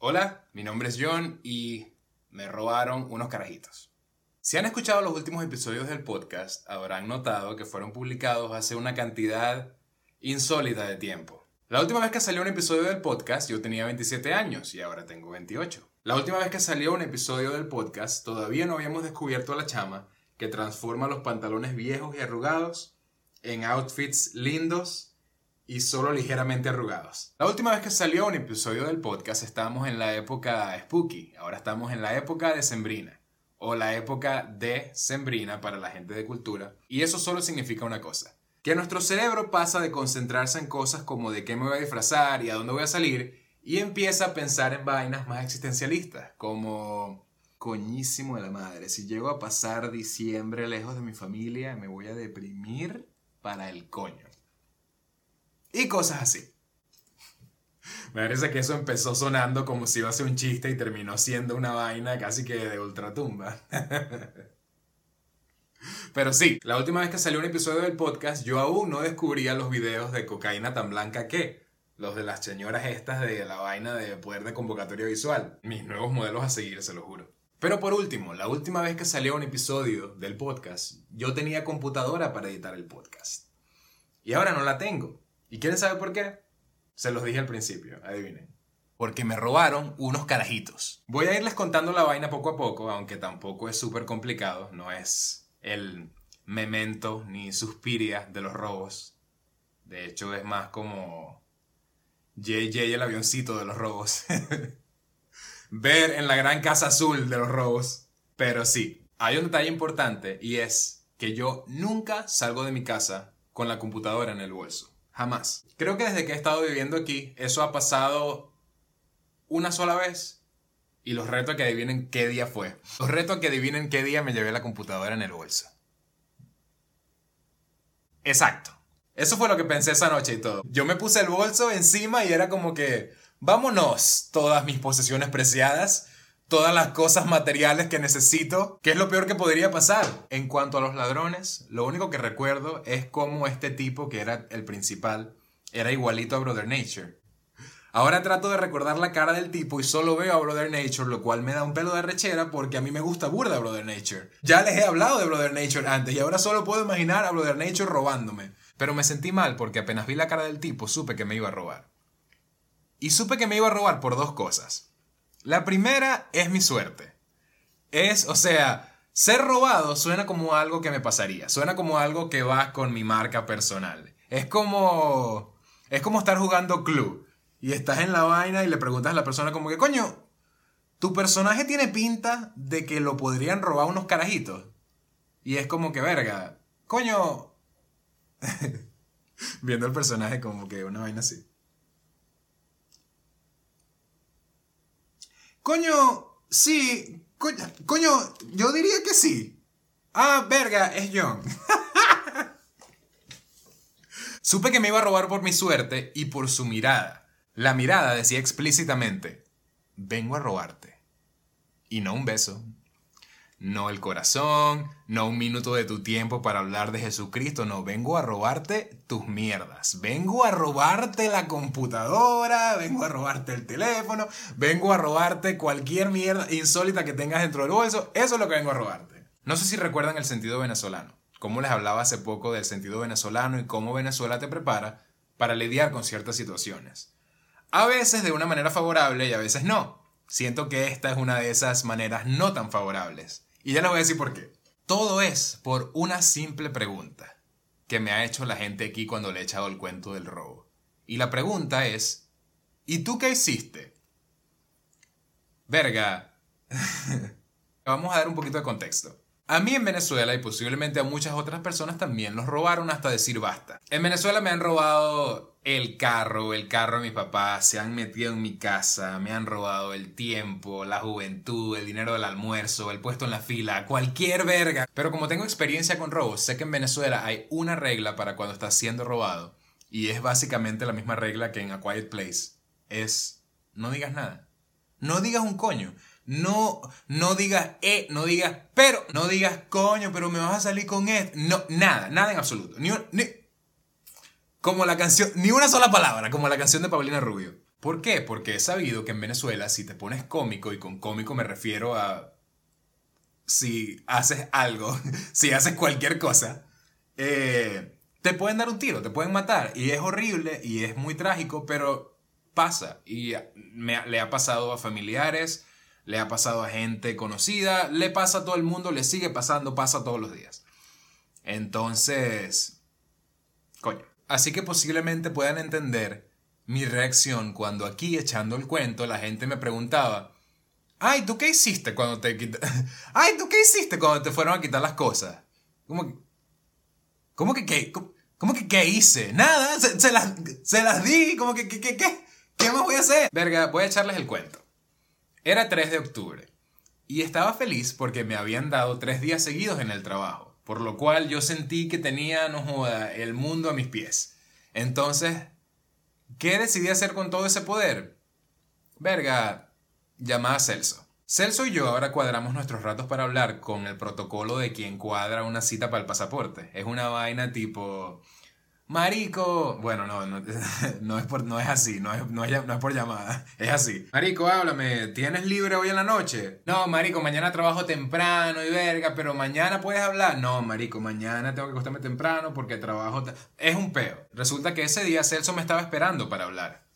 Hola, mi nombre es John y me robaron unos carajitos. Si han escuchado los últimos episodios del podcast, habrán notado que fueron publicados hace una cantidad insólita de tiempo. La última vez que salió un episodio del podcast yo tenía 27 años y ahora tengo 28. La última vez que salió un episodio del podcast todavía no habíamos descubierto a la chama que transforma los pantalones viejos y arrugados en outfits lindos y solo ligeramente arrugados. La última vez que salió un episodio del podcast estábamos en la época spooky, ahora estamos en la época de sembrina o la época de sembrina para la gente de cultura y eso solo significa una cosa, que nuestro cerebro pasa de concentrarse en cosas como de qué me voy a disfrazar y a dónde voy a salir y empieza a pensar en vainas más existencialistas como coñísimo de la madre, si llego a pasar diciembre lejos de mi familia me voy a deprimir para el coño. Y cosas así. Me parece que eso empezó sonando como si iba a ser un chiste y terminó siendo una vaina casi que de ultratumba. Pero sí, la última vez que salió un episodio del podcast, yo aún no descubría los videos de cocaína tan blanca que los de las señoras estas de la vaina de poder de convocatoria visual. Mis nuevos modelos a seguir, se lo juro. Pero por último, la última vez que salió un episodio del podcast, yo tenía computadora para editar el podcast. Y ahora no la tengo. ¿Y quieren saber por qué? Se los dije al principio, adivinen. Porque me robaron unos carajitos. Voy a irles contando la vaina poco a poco, aunque tampoco es súper complicado. No es el memento ni suspiria de los robos. De hecho, es más como JJ el avioncito de los robos. Ver en la gran casa azul de los robos. Pero sí, hay un detalle importante y es que yo nunca salgo de mi casa con la computadora en el bolso. Jamás. Creo que desde que he estado viviendo aquí, eso ha pasado una sola vez. Y los reto a que adivinen qué día fue. Los reto a que adivinen qué día me llevé la computadora en el bolso. Exacto. Eso fue lo que pensé esa noche y todo. Yo me puse el bolso encima y era como que, vámonos, todas mis posesiones preciadas todas las cosas materiales que necesito, ¿qué es lo peor que podría pasar? En cuanto a los ladrones, lo único que recuerdo es cómo este tipo, que era el principal, era igualito a Brother Nature. Ahora trato de recordar la cara del tipo y solo veo a Brother Nature, lo cual me da un pelo de rechera porque a mí me gusta burda Brother Nature. Ya les he hablado de Brother Nature antes y ahora solo puedo imaginar a Brother Nature robándome. Pero me sentí mal porque apenas vi la cara del tipo supe que me iba a robar. Y supe que me iba a robar por dos cosas. La primera es mi suerte. Es, o sea, ser robado suena como algo que me pasaría. Suena como algo que va con mi marca personal. Es como. Es como estar jugando club. Y estás en la vaina y le preguntas a la persona como que, coño, tu personaje tiene pinta de que lo podrían robar unos carajitos. Y es como que, verga, coño. Viendo el personaje como que una vaina así. Coño, sí. Coño, yo diría que sí. Ah, verga, es John. Supe que me iba a robar por mi suerte y por su mirada. La mirada decía explícitamente, vengo a robarte. Y no un beso, no el corazón, no un minuto de tu tiempo para hablar de Jesucristo, no, vengo a robarte tus mierdas, vengo a robarte la computadora, vengo a robarte el teléfono, vengo a robarte cualquier mierda insólita que tengas dentro del bolso, eso es lo que vengo a robarte. No sé si recuerdan el sentido venezolano, como les hablaba hace poco del sentido venezolano y cómo Venezuela te prepara para lidiar con ciertas situaciones. A veces de una manera favorable y a veces no. Siento que esta es una de esas maneras no tan favorables. Y ya les voy a decir por qué. Todo es por una simple pregunta que me ha hecho la gente aquí cuando le he echado el cuento del robo. Y la pregunta es, ¿y tú qué hiciste? Verga. Vamos a dar un poquito de contexto. A mí en Venezuela y posiblemente a muchas otras personas también los robaron hasta decir basta. En Venezuela me han robado el carro, el carro de mi papá, se han metido en mi casa, me han robado el tiempo, la juventud, el dinero del almuerzo, el puesto en la fila, cualquier verga. Pero como tengo experiencia con robos, sé que en Venezuela hay una regla para cuando estás siendo robado y es básicamente la misma regla que en A Quiet Place. Es no digas nada. No digas un coño. No, no digas eh, no digas pero, no digas coño, pero me vas a salir con esto. No, nada, nada en absoluto. Ni, ni, como la canción, ni una sola palabra, como la canción de Paulina Rubio. ¿Por qué? Porque he sabido que en Venezuela si te pones cómico, y con cómico me refiero a si haces algo, si haces cualquier cosa, eh, te pueden dar un tiro, te pueden matar. Y es horrible y es muy trágico, pero pasa. Y me, le ha pasado a familiares, le ha pasado a gente conocida, le pasa a todo el mundo, le sigue pasando, pasa todos los días. Entonces, coño. Así que posiblemente puedan entender mi reacción cuando aquí echando el cuento la gente me preguntaba, ay, ¿tú qué hiciste cuando te ay, ¿tú qué hiciste cuando te fueron a quitar las cosas? ¿Cómo que, cómo que qué? ¿Cómo, que qué hice? Nada, se, las, se las di, como que, ¿qué, qué, qué? ¿Qué más voy a hacer? Verga, voy a echarles el cuento. Era 3 de octubre y estaba feliz porque me habían dado tres días seguidos en el trabajo, por lo cual yo sentí que tenía, no joda, el mundo a mis pies. Entonces ¿Qué decidí hacer con todo ese poder? Verga, llamada a Celso. Celso y yo ahora cuadramos nuestros ratos para hablar con el protocolo de quien cuadra una cita para el pasaporte. Es una vaina tipo... Marico, bueno, no, no, es, por, no es así, no es, no, es, por llamada, es así. Marico, háblame, ¿tienes libre hoy en la noche? No, Marico, mañana trabajo temprano y verga, pero mañana puedes hablar. No, Marico, mañana tengo que acostarme temprano porque trabajo... Es un peo. Resulta que ese día Celso me estaba esperando para hablar.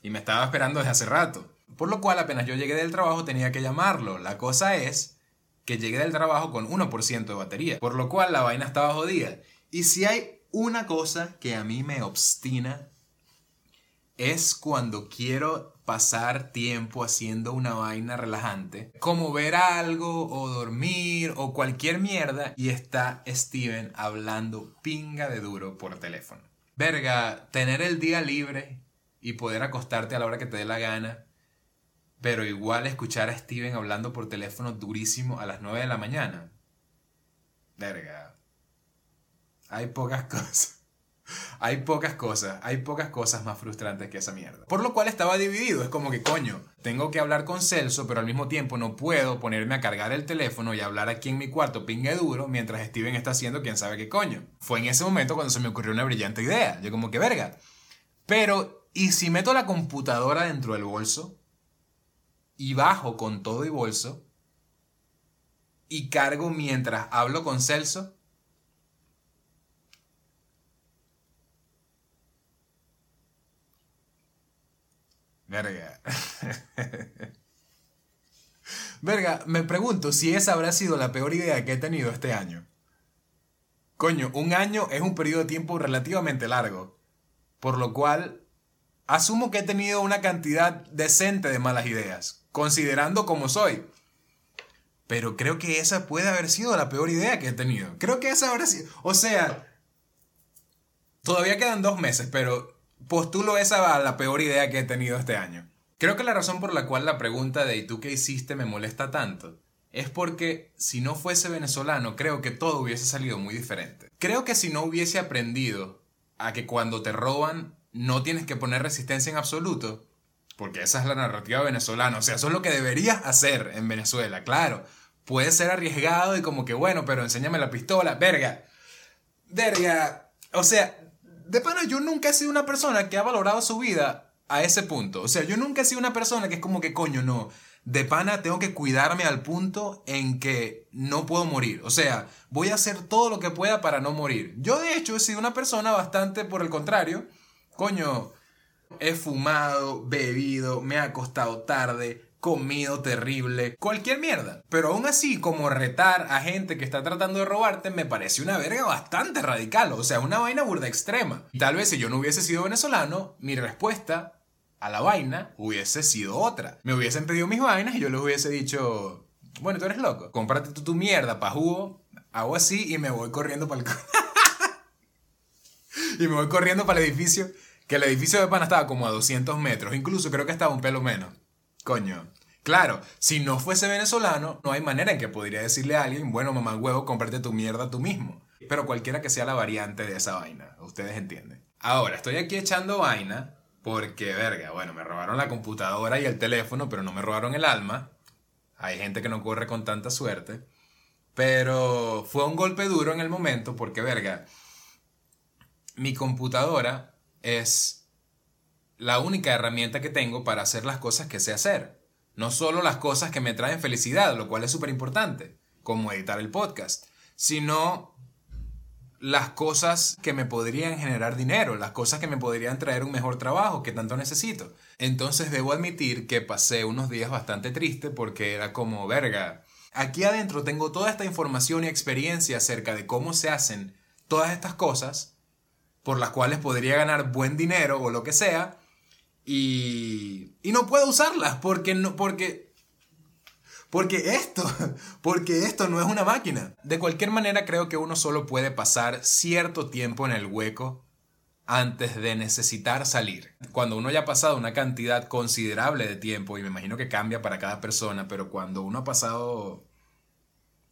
Y me estaba esperando desde hace rato. Por lo cual apenas yo llegué del trabajo tenía que llamarlo. La cosa es que llegué del trabajo con 1% de batería. Por lo cual la vaina estaba jodida. Y si hay una cosa que a mí me obstina es cuando quiero pasar tiempo haciendo una vaina relajante, como ver algo o dormir o cualquier mierda y está Steven hablando pinga de duro por teléfono. Verga, tener el día libre y poder acostarte a la hora que te dé la gana, pero igual escuchar a Steven hablando por teléfono durísimo a las 9 de la mañana. Verga, hay pocas cosas. Hay pocas cosas, hay pocas cosas más frustrantes que esa mierda. Por lo cual estaba dividido, es como que coño, tengo que hablar con Celso, pero al mismo tiempo no puedo ponerme a cargar el teléfono y hablar aquí en mi cuarto pingue duro mientras Steven está haciendo quién sabe qué coño. Fue en ese momento cuando se me ocurrió una brillante idea, yo como que verga. Pero, ¿y si meto la computadora dentro del bolso y bajo con todo y bolso y cargo mientras hablo con Celso? Verga. Verga, me pregunto si esa habrá sido la peor idea que he tenido este año. Coño, un año es un periodo de tiempo relativamente largo. Por lo cual, asumo que he tenido una cantidad decente de malas ideas, considerando como soy. Pero creo que esa puede haber sido la peor idea que he tenido. Creo que esa habrá sido... O sea, todavía quedan dos meses, pero postulo esa a la peor idea que he tenido este año. Creo que la razón por la cual la pregunta de ¿y tú qué hiciste? me molesta tanto es porque si no fuese venezolano creo que todo hubiese salido muy diferente. Creo que si no hubiese aprendido a que cuando te roban no tienes que poner resistencia en absoluto, porque esa es la narrativa venezolana, o sea, eso es lo que deberías hacer en Venezuela, claro. Puede ser arriesgado y como que bueno, pero enséñame la pistola, verga. Verga. O sea, de pana, yo nunca he sido una persona que ha valorado su vida a ese punto. O sea, yo nunca he sido una persona que es como que, coño, no. De pana tengo que cuidarme al punto en que no puedo morir. O sea, voy a hacer todo lo que pueda para no morir. Yo, de hecho, he sido una persona bastante por el contrario. Coño, he fumado, bebido, me ha acostado tarde, comido terrible, cualquier mierda. Pero aún así, como retar a gente que está tratando de robarte, me parece una verga bastante radical, o sea, una vaina burda extrema. Tal vez si yo no hubiese sido venezolano, mi respuesta a la vaina hubiese sido otra. Me hubiesen pedido mis vainas y yo les hubiese dicho, bueno, tú eres loco, cómprate tú tu mierda pa' jugo, hago así y me voy corriendo para el... corriendo para el edificio, que el edificio de pana estaba como a 200 metros, incluso creo que estaba un pelo menos. Coño. Claro, si no fuese venezolano, no hay manera en que podría decirle a alguien, bueno, mamá huevo, cómprate tu mierda tú mismo. Pero cualquiera que sea la variante de esa vaina, ustedes entienden. Ahora, estoy aquí echando vaina porque, verga, bueno, me robaron la computadora y el teléfono, pero no me robaron el alma. Hay gente que no corre con tanta suerte. Pero fue un golpe duro en el momento porque, verga, mi computadora es la única herramienta que tengo para hacer las cosas que sé hacer. No solo las cosas que me traen felicidad, lo cual es súper importante, como editar el podcast, sino las cosas que me podrían generar dinero, las cosas que me podrían traer un mejor trabajo que tanto necesito. Entonces debo admitir que pasé unos días bastante triste porque era como, verga, aquí adentro tengo toda esta información y experiencia acerca de cómo se hacen todas estas cosas por las cuales podría ganar buen dinero o lo que sea y, y no puedo usarlas porque no porque porque esto, porque esto no es una máquina. De cualquier manera creo que uno solo puede pasar cierto tiempo en el hueco antes de necesitar salir. Cuando uno ya ha pasado una cantidad considerable de tiempo, y me imagino que cambia para cada persona, pero cuando uno ha pasado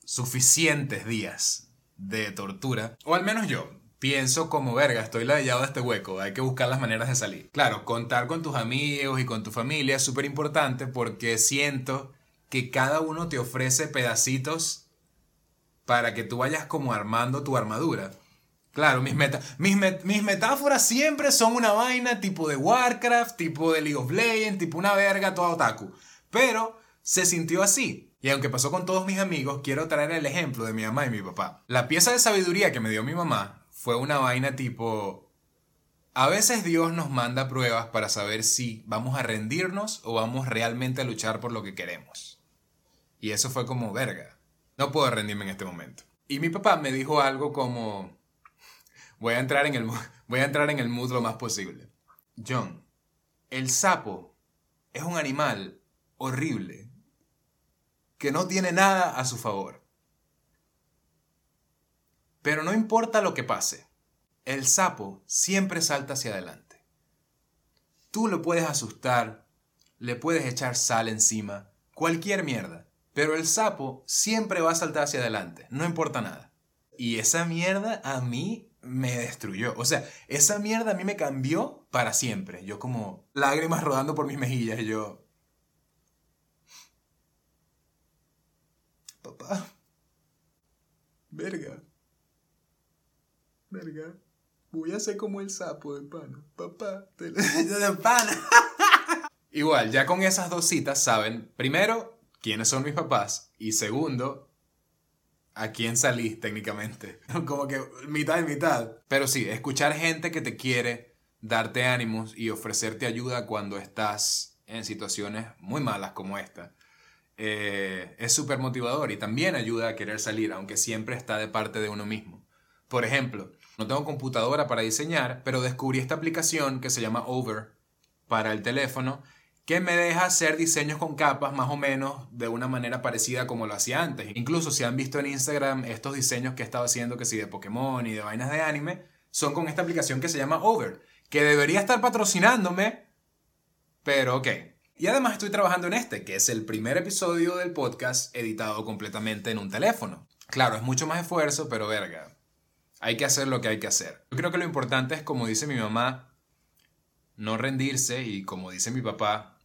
suficientes días de tortura, o al menos yo, pienso como verga, estoy ladillado de este hueco, hay que buscar las maneras de salir. Claro, contar con tus amigos y con tu familia es súper importante porque siento que cada uno te ofrece pedacitos para que tú vayas como armando tu armadura. Claro, mis, mis, mis, metáforas siempre son una vaina tipo de Warcraft, tipo de League of Legends, tipo una verga toda otaku. Pero se sintió así. Y aunque pasó con todos mis amigos, quiero traer el ejemplo de mi mamá y mi papá. La pieza de sabiduría que me dio mi mamá fue una vaina tipo... A veces Dios nos manda pruebas para saber si vamos a rendirnos o vamos realmente a luchar por lo que queremos. Y eso fue como, verga, no puedo rendirme en este momento. Y mi papá me dijo algo como, voy a entrar en el, voy a entrar en el mood lo más posible. John, el sapo es un animal horrible que no tiene nada a su favor. Pero no importa lo que pase, el sapo siempre salta hacia adelante. Tú lo puedes asustar, le puedes echar sal encima, cualquier mierda. Pero el sapo siempre va a saltar hacia adelante, no importa nada. Y esa mierda a mí me destruyó. O sea, esa mierda a mí me cambió para siempre. Yo como lágrimas rodando por mis mejillas. Yo... Papá. Verga. Verga. Voy a ser como el sapo de pana. Papá. De pana. Igual, ya con esas dos citas saben, primero, quiénes son mis papás y segundo, a quién salí técnicamente. Como que mitad y mitad. Pero sí, escuchar gente que te quiere, darte ánimos y ofrecerte ayuda cuando estás en situaciones muy malas como esta. Eh, es súper motivador y también ayuda a querer salir, aunque siempre está de parte de uno mismo. Por ejemplo, no tengo computadora para diseñar, pero descubrí esta aplicación que se llama Over para el teléfono que me deja hacer diseños con capas más o menos de una manera parecida como lo hacía antes. Incluso si han visto en Instagram estos diseños que he estado haciendo, que sí, de Pokémon y de vainas de anime, son con esta aplicación que se llama Over, que debería estar patrocinándome, pero ok. Y además estoy trabajando en este, que es el primer episodio del podcast editado completamente en un teléfono. Claro, es mucho más esfuerzo, pero verga. Hay que hacer lo que hay que hacer. Yo creo que lo importante es, como dice mi mamá, no rendirse y como dice mi papá,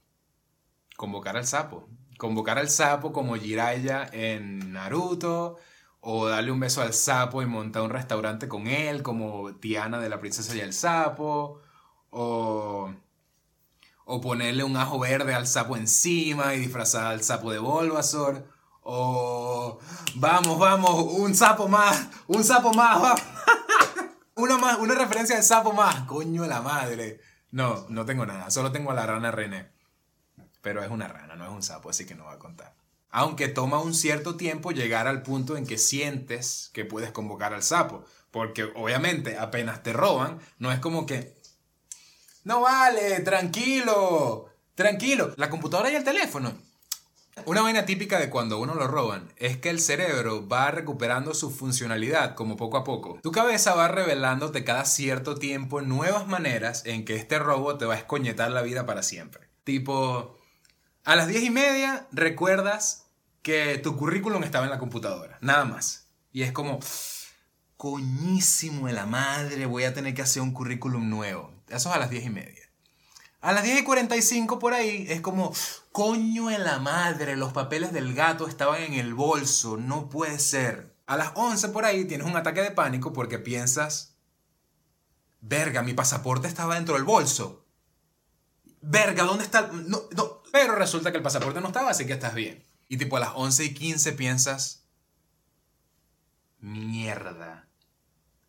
convocar al sapo. Convocar al sapo como Jiraiya en Naruto, o darle un beso al sapo y montar un restaurante con él, como Tiana de la princesa y el sapo, o, o ponerle un ajo verde al sapo encima y disfrazar al sapo de Bulbasaur, o vamos, vamos, un sapo más, un sapo más, una más, una referencia al sapo más, coño de la madre. No, no tengo nada, solo tengo a la rana René pero es una rana, no es un sapo, así que no va a contar. Aunque toma un cierto tiempo llegar al punto en que sientes que puedes convocar al sapo, porque obviamente apenas te roban, no es como que, no vale, tranquilo, tranquilo, la computadora y el teléfono. Una vaina típica de cuando uno lo roban es que el cerebro va recuperando su funcionalidad como poco a poco. Tu cabeza va revelándote cada cierto tiempo nuevas maneras en que este robo te va a escoñetar la vida para siempre. Tipo, a las diez y media recuerdas que tu currículum estaba en la computadora, nada más. Y es como, coñísimo de la madre, voy a tener que hacer un currículum nuevo. Eso es a las diez y media. A las 10 y 45 por ahí es como, coño de la madre, los papeles del gato estaban en el bolso, no puede ser. A las 11 por ahí tienes un ataque de pánico porque piensas, verga, mi pasaporte estaba dentro del bolso. verga, ¿dónde está? No, no. Pero resulta que el pasaporte no estaba, así que estás bien. Y tipo a las 11 y 15 piensas, mierda,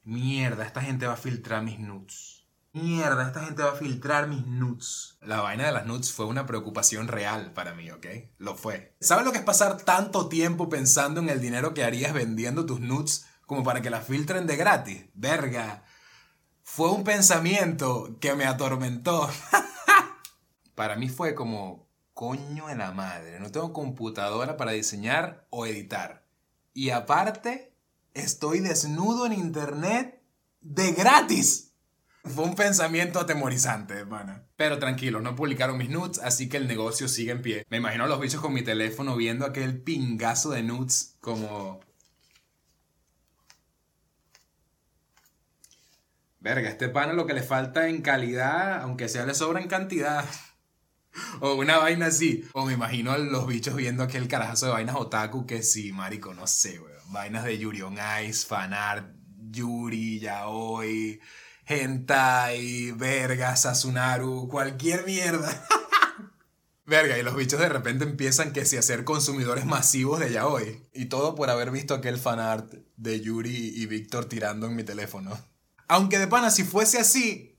mierda, esta gente va a filtrar mis nudes. Mierda, esta gente va a filtrar mis nudes. La vaina de las nudes fue una preocupación real para mí, ¿ok? Lo fue. ¿Sabes lo que es pasar tanto tiempo pensando en el dinero que harías vendiendo tus nudes como para que las filtren de gratis? Verga. Fue un pensamiento que me atormentó. para mí fue como, coño de la madre, no tengo computadora para diseñar o editar. Y aparte, estoy desnudo en internet de gratis. Fue un pensamiento atemorizante, hermana. Pero tranquilo, no publicaron mis nudes, así que el negocio sigue en pie. Me imagino a los bichos con mi teléfono viendo aquel pingazo de nudes como... Verga, este pana lo que le falta en calidad, aunque sea le sobra en cantidad. O una vaina así. O me imagino a los bichos viendo aquel carajazo de vainas otaku que sí, marico, no sé, weón. Vainas de Yuri on Ice, fanart, Yuri, Yaoi hentai, verga, Sasunaru, cualquier mierda. Verga, y los bichos de repente empiezan que si a ser consumidores masivos de yaoi. Y todo por haber visto aquel fanart de Yuri y Víctor tirando en mi teléfono. Aunque de pana, si fuese así,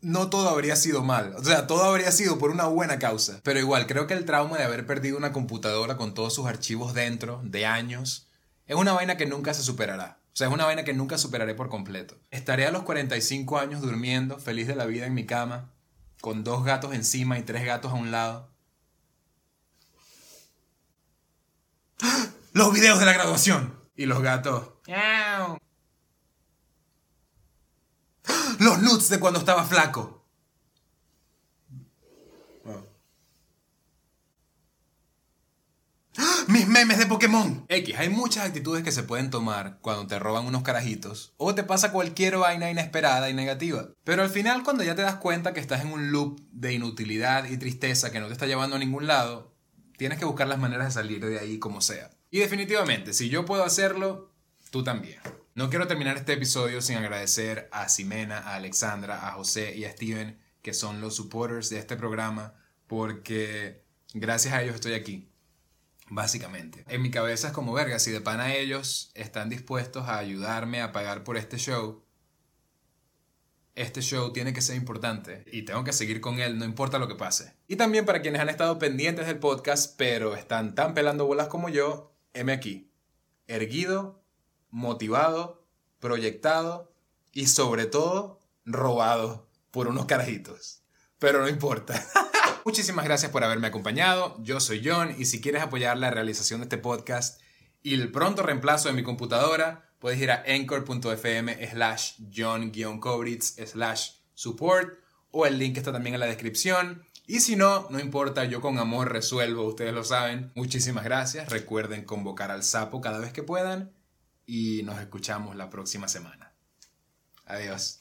no todo habría sido mal. O sea, todo habría sido por una buena causa. Pero igual, creo que el trauma de haber perdido una computadora con todos sus archivos dentro, de años, es una vaina que nunca se superará. O sea, es una vaina que nunca superaré por completo. Estaré a los 45 años durmiendo, feliz de la vida en mi cama, con dos gatos encima y tres gatos a un lado. Los videos de la graduación. Y los gatos. Los nuts de cuando estaba flaco. Mis memes de Pokémon. X, hay muchas actitudes que se pueden tomar cuando te roban unos carajitos o te pasa cualquier vaina inesperada y negativa. Pero al final cuando ya te das cuenta que estás en un loop de inutilidad y tristeza que no te está llevando a ningún lado, tienes que buscar las maneras de salir de ahí como sea. Y definitivamente, si yo puedo hacerlo, tú también. No quiero terminar este episodio sin agradecer a Ximena, a Alexandra, a José y a Steven, que son los supporters de este programa, porque gracias a ellos estoy aquí. Básicamente. En mi cabeza es como verga, si de pana ellos están dispuestos a ayudarme a pagar por este show, este show tiene que ser importante y tengo que seguir con él, no importa lo que pase. Y también para quienes han estado pendientes del podcast, pero están tan pelando bolas como yo, heme aquí. Erguido, motivado, proyectado y sobre todo robado por unos carajitos. Pero no importa. Muchísimas gracias por haberme acompañado. Yo soy John y si quieres apoyar la realización de este podcast y el pronto reemplazo de mi computadora, puedes ir a anchor.fm slash john-cobritz slash support o el link está también en la descripción. Y si no, no importa, yo con amor resuelvo, ustedes lo saben. Muchísimas gracias. Recuerden convocar al sapo cada vez que puedan y nos escuchamos la próxima semana. Adiós.